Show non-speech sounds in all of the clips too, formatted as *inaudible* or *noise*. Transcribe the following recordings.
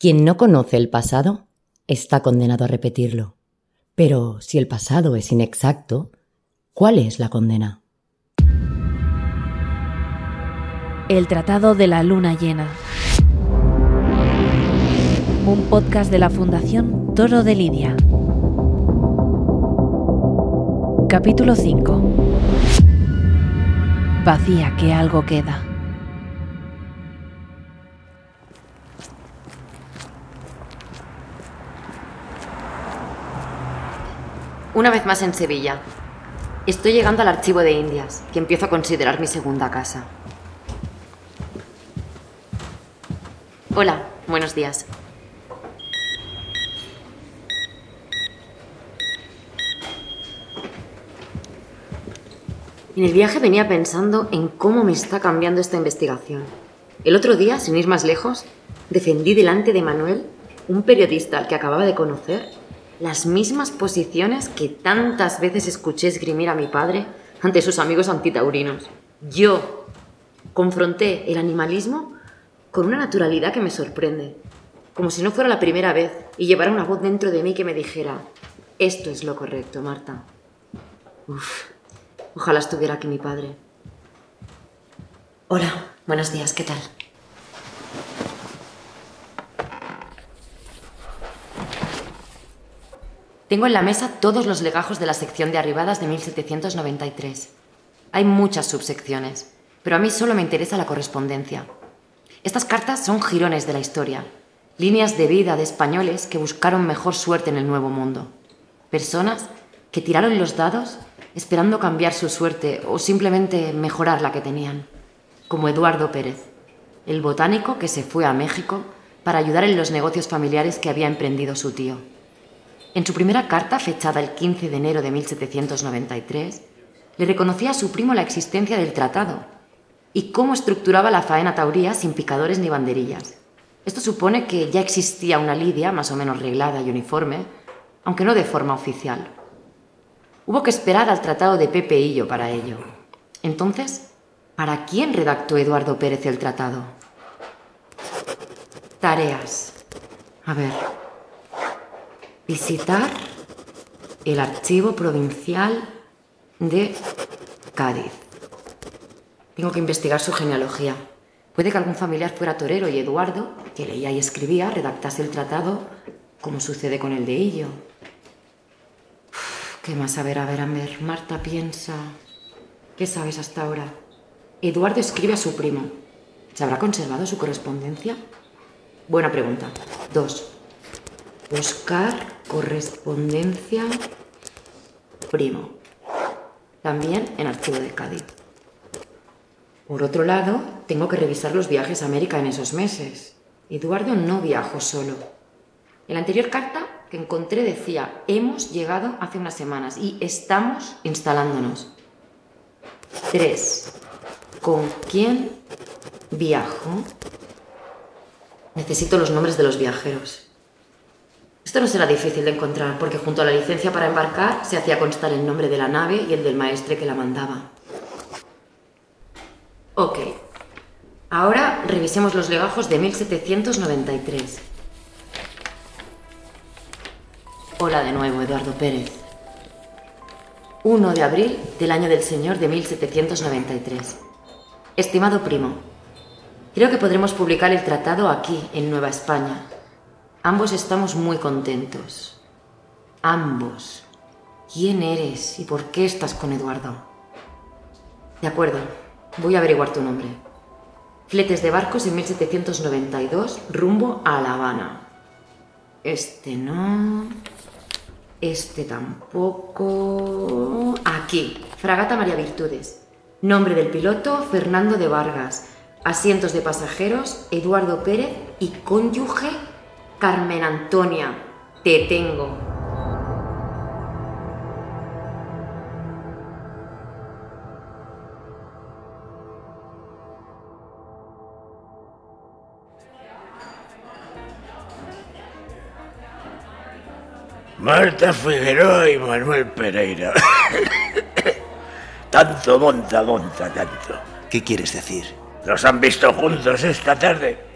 Quien no conoce el pasado está condenado a repetirlo. Pero si el pasado es inexacto, ¿cuál es la condena? El Tratado de la Luna Llena. Un podcast de la Fundación Toro de Lidia. Capítulo 5. Vacía que algo queda. Una vez más en Sevilla. Estoy llegando al archivo de Indias, que empiezo a considerar mi segunda casa. Hola, buenos días. En el viaje venía pensando en cómo me está cambiando esta investigación. El otro día, sin ir más lejos, defendí delante de Manuel, un periodista al que acababa de conocer, las mismas posiciones que tantas veces escuché esgrimir a mi padre ante sus amigos antitaurinos. Yo confronté el animalismo con una naturalidad que me sorprende, como si no fuera la primera vez y llevara una voz dentro de mí que me dijera, esto es lo correcto, Marta. Uf, ojalá estuviera aquí mi padre. Hola, buenos días, ¿qué tal? Tengo en la mesa todos los legajos de la sección de arribadas de 1793. Hay muchas subsecciones, pero a mí solo me interesa la correspondencia. Estas cartas son jirones de la historia, líneas de vida de españoles que buscaron mejor suerte en el Nuevo Mundo. Personas que tiraron los dados esperando cambiar su suerte o simplemente mejorar la que tenían, como Eduardo Pérez, el botánico que se fue a México para ayudar en los negocios familiares que había emprendido su tío. En su primera carta, fechada el 15 de enero de 1793, le reconocía a su primo la existencia del tratado y cómo estructuraba la faena tauría sin picadores ni banderillas. Esto supone que ya existía una lidia más o menos reglada y uniforme, aunque no de forma oficial. Hubo que esperar al tratado de Pepe Hillo para ello. Entonces, ¿para quién redactó Eduardo Pérez el tratado? Tareas. A ver, visitar el archivo provincial de Cádiz. Tengo que investigar su genealogía. Puede que algún familiar fuera torero y Eduardo, que leía y escribía, redactase el tratado como sucede con el de Hillo. ¿Qué más? A ver, a ver, a ver. Marta piensa. ¿Qué sabes hasta ahora? Eduardo escribe a su primo. ¿Se habrá conservado su correspondencia? Buena pregunta. Dos. Buscar correspondencia primo. También en archivo de Cádiz. Por otro lado, tengo que revisar los viajes a América en esos meses. Eduardo no viajó solo. En la anterior carta que encontré decía, hemos llegado hace unas semanas y estamos instalándonos. Tres. ¿Con quién viajo? Necesito los nombres de los viajeros. Esto no será difícil de encontrar, porque junto a la licencia para embarcar se hacía constar el nombre de la nave y el del maestre que la mandaba. Ok. Ahora revisemos los legajos de 1793. Hola de nuevo, Eduardo Pérez. 1 de abril del año del Señor de 1793. Estimado primo, creo que podremos publicar el tratado aquí, en Nueva España, Ambos estamos muy contentos. Ambos. ¿Quién eres y por qué estás con Eduardo? De acuerdo, voy a averiguar tu nombre. Fletes de barcos en 1792, rumbo a La Habana. Este no. Este tampoco. Aquí, Fragata María Virtudes. Nombre del piloto, Fernando de Vargas. Asientos de pasajeros, Eduardo Pérez y cónyuge Carmen Antonia, te tengo. Marta Figueroa y Manuel Pereira. *coughs* tanto monta, monta, tanto. ¿Qué quieres decir? ¿Los han visto juntos esta tarde?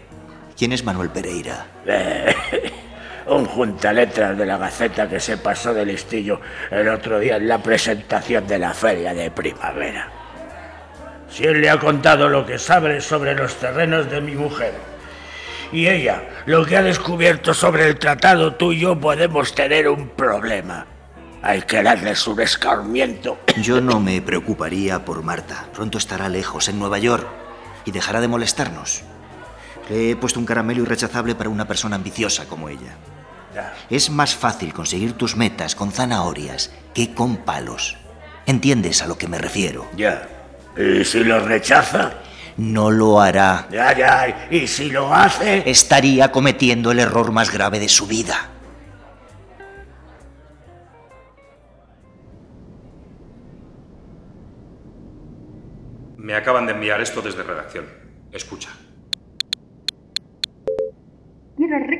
¿Quién es Manuel Pereira? Un juntaletras de la Gaceta que se pasó de listillo el otro día en la presentación de la feria de primavera. Si él le ha contado lo que sabe sobre los terrenos de mi mujer y ella lo que ha descubierto sobre el tratado, tú y yo podemos tener un problema. Hay que darles un escarmiento. Yo no me preocuparía por Marta. Pronto estará lejos, en Nueva York, y dejará de molestarnos. Le he puesto un caramelo irrechazable para una persona ambiciosa como ella. Es más fácil conseguir tus metas con zanahorias que con palos. ¿Entiendes a lo que me refiero? Ya. ¿Y si lo rechaza? No lo hará. Ya, ya. ¿Y si lo hace? Estaría cometiendo el error más grave de su vida. Me acaban de enviar esto desde redacción. Escucha.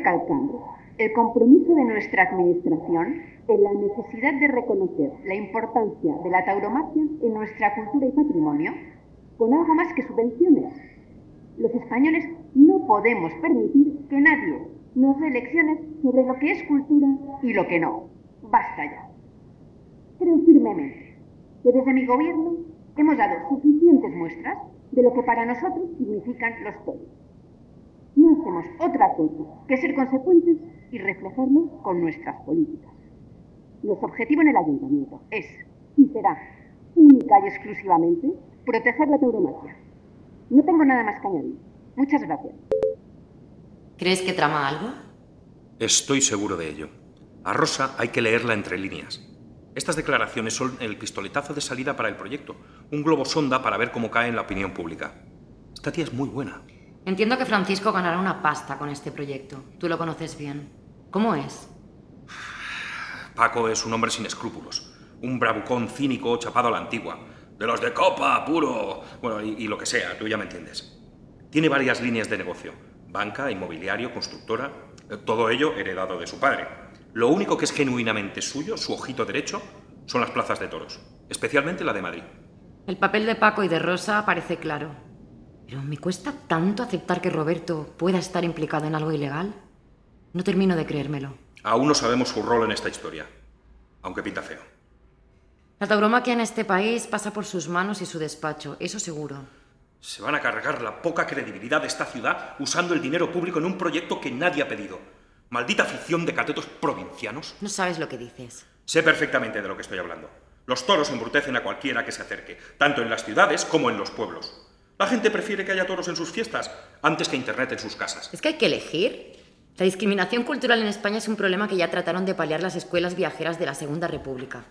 Recalcar el compromiso de nuestra Administración en la necesidad de reconocer la importancia de la tauromaquia en nuestra cultura y patrimonio con algo más que subvenciones. Los españoles no podemos permitir que nadie nos dé lecciones sobre lo que es cultura y lo que no. Basta ya. Creo firmemente que desde mi gobierno hemos dado suficientes muestras de lo que para nosotros significan los toros. Hacemos otra cosa que ser consecuentes y reflejarlo con nuestras políticas. Nuestro objetivo en el ayuntamiento es y será única y exclusivamente proteger la tauromaquia. No tengo nada más que añadir. Muchas gracias. ¿Crees que trama algo? Estoy seguro de ello. A Rosa hay que leerla entre líneas. Estas declaraciones son el pistoletazo de salida para el proyecto, un globo sonda para ver cómo cae en la opinión pública. Esta tía es muy buena. Entiendo que Francisco ganará una pasta con este proyecto. Tú lo conoces bien. ¿Cómo es? Paco es un hombre sin escrúpulos, un bravucón cínico chapado a la antigua, de los de copa, puro, bueno, y, y lo que sea, tú ya me entiendes. Tiene varias líneas de negocio, banca, inmobiliario, constructora, eh, todo ello heredado de su padre. Lo único que es genuinamente suyo, su ojito derecho, son las plazas de toros, especialmente la de Madrid. El papel de Paco y de Rosa parece claro. Pero me cuesta tanto aceptar que Roberto pueda estar implicado en algo ilegal. No termino de creérmelo. Aún no sabemos su rol en esta historia, aunque pinta feo. La tauromaquia en este país pasa por sus manos y su despacho, eso seguro. Se van a cargar la poca credibilidad de esta ciudad usando el dinero público en un proyecto que nadie ha pedido. Maldita afición de catetos provincianos. No sabes lo que dices. Sé perfectamente de lo que estoy hablando. Los toros embrutecen a cualquiera que se acerque, tanto en las ciudades como en los pueblos. La gente prefiere que haya toros en sus fiestas antes que Internet en sus casas. ¿Es que hay que elegir? La discriminación cultural en España es un problema que ya trataron de paliar las escuelas viajeras de la Segunda República.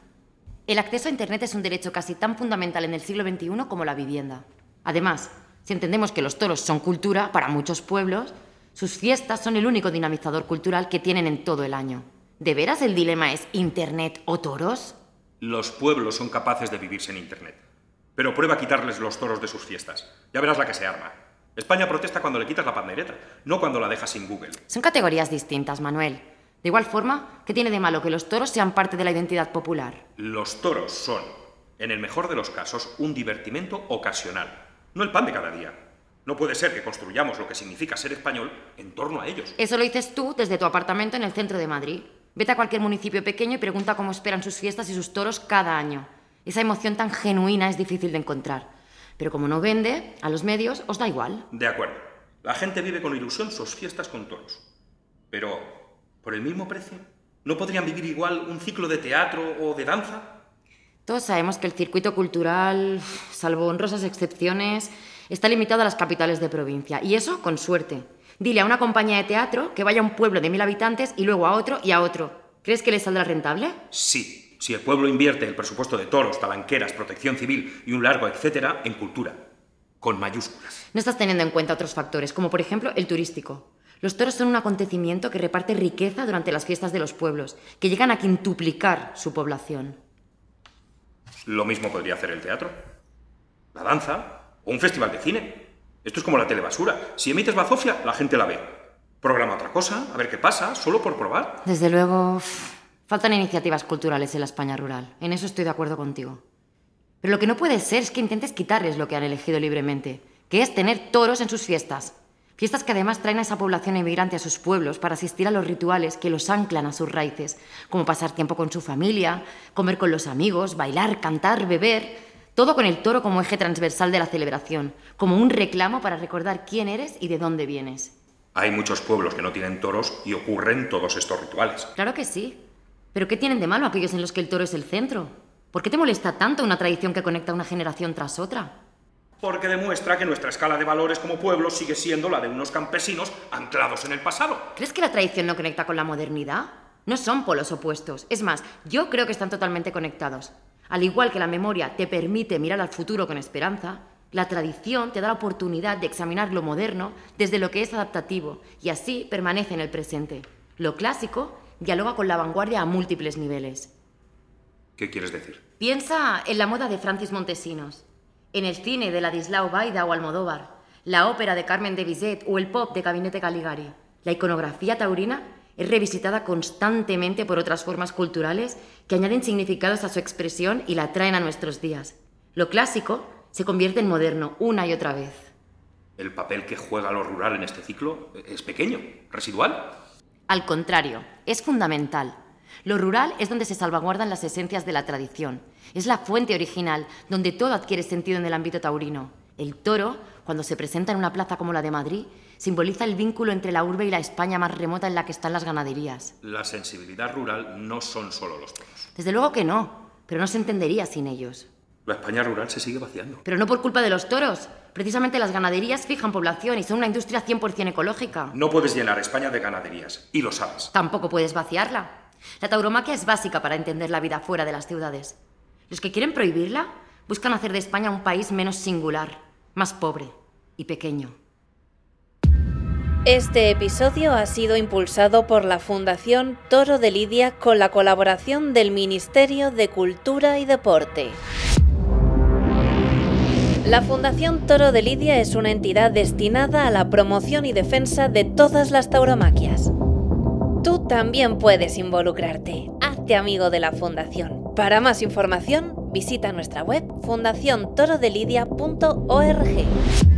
El acceso a Internet es un derecho casi tan fundamental en el siglo XXI como la vivienda. Además, si entendemos que los toros son cultura para muchos pueblos, sus fiestas son el único dinamizador cultural que tienen en todo el año. ¿De veras el dilema es Internet o toros? Los pueblos son capaces de vivir sin Internet. Pero prueba a quitarles los toros de sus fiestas. Ya verás la que se arma. España protesta cuando le quitas la pandereta, no cuando la dejas sin Google. Son categorías distintas, Manuel. De igual forma, ¿qué tiene de malo que los toros sean parte de la identidad popular? Los toros son, en el mejor de los casos, un divertimento ocasional, no el pan de cada día. No puede ser que construyamos lo que significa ser español en torno a ellos. Eso lo dices tú desde tu apartamento en el centro de Madrid. Vete a cualquier municipio pequeño y pregunta cómo esperan sus fiestas y sus toros cada año. Esa emoción tan genuina es difícil de encontrar. Pero como no vende, a los medios os da igual. De acuerdo. La gente vive con ilusión sus fiestas con toros. Pero, ¿por el mismo precio? ¿No podrían vivir igual un ciclo de teatro o de danza? Todos sabemos que el circuito cultural, salvo honrosas excepciones, está limitado a las capitales de provincia. Y eso con suerte. Dile a una compañía de teatro que vaya a un pueblo de mil habitantes y luego a otro y a otro. ¿Crees que le saldrá rentable? Sí. Si el pueblo invierte el presupuesto de toros, talanqueras, protección civil y un largo etcétera en cultura. Con mayúsculas. No estás teniendo en cuenta otros factores, como por ejemplo el turístico. Los toros son un acontecimiento que reparte riqueza durante las fiestas de los pueblos, que llegan a quintuplicar su población. Lo mismo podría hacer el teatro, la danza o un festival de cine. Esto es como la telebasura. Si emites bazofia, la gente la ve. Programa otra cosa, a ver qué pasa, solo por probar. Desde luego, faltan iniciativas culturales en la España rural. En eso estoy de acuerdo contigo. Pero lo que no puede ser es que intentes quitarles lo que han elegido libremente, que es tener toros en sus fiestas. Fiestas que además traen a esa población emigrante a sus pueblos para asistir a los rituales que los anclan a sus raíces, como pasar tiempo con su familia, comer con los amigos, bailar, cantar, beber, todo con el toro como eje transversal de la celebración, como un reclamo para recordar quién eres y de dónde vienes. Hay muchos pueblos que no tienen toros y ocurren todos estos rituales. Claro que sí. Pero ¿qué tienen de malo aquellos en los que el toro es el centro? ¿Por qué te molesta tanto una tradición que conecta una generación tras otra? Porque demuestra que nuestra escala de valores como pueblo sigue siendo la de unos campesinos anclados en el pasado. ¿Crees que la tradición no conecta con la modernidad? No son polos opuestos. Es más, yo creo que están totalmente conectados. Al igual que la memoria te permite mirar al futuro con esperanza, la tradición te da la oportunidad de examinar lo moderno desde lo que es adaptativo y así permanece en el presente. Lo clásico dialoga con la vanguardia a múltiples niveles. ¿Qué quieres decir? Piensa en la moda de Francis Montesinos, en el cine de Ladislao Baida o Almodóvar, la ópera de Carmen de Bizet o el pop de Gabinete Caligari. La iconografía taurina es revisitada constantemente por otras formas culturales que añaden significados a su expresión y la traen a nuestros días. Lo clásico se convierte en moderno una y otra vez. ¿El papel que juega lo rural en este ciclo es pequeño, residual? Al contrario, es fundamental. Lo rural es donde se salvaguardan las esencias de la tradición. Es la fuente original, donde todo adquiere sentido en el ámbito taurino. El toro, cuando se presenta en una plaza como la de Madrid, simboliza el vínculo entre la urbe y la España más remota en la que están las ganaderías. La sensibilidad rural no son solo los toros. Desde luego que no, pero no se entendería sin ellos. La España rural se sigue vaciando. Pero no por culpa de los toros. Precisamente las ganaderías fijan población y son una industria 100% ecológica. No puedes llenar España de ganaderías, y lo sabes. Tampoco puedes vaciarla. La tauromaquia es básica para entender la vida fuera de las ciudades. Los que quieren prohibirla buscan hacer de España un país menos singular, más pobre y pequeño. Este episodio ha sido impulsado por la Fundación Toro de Lidia con la colaboración del Ministerio de Cultura y Deporte. La Fundación Toro de Lidia es una entidad destinada a la promoción y defensa de todas las tauromaquias. Tú también puedes involucrarte. Hazte amigo de la Fundación. Para más información, visita nuestra web fundaciontorodelidia.org.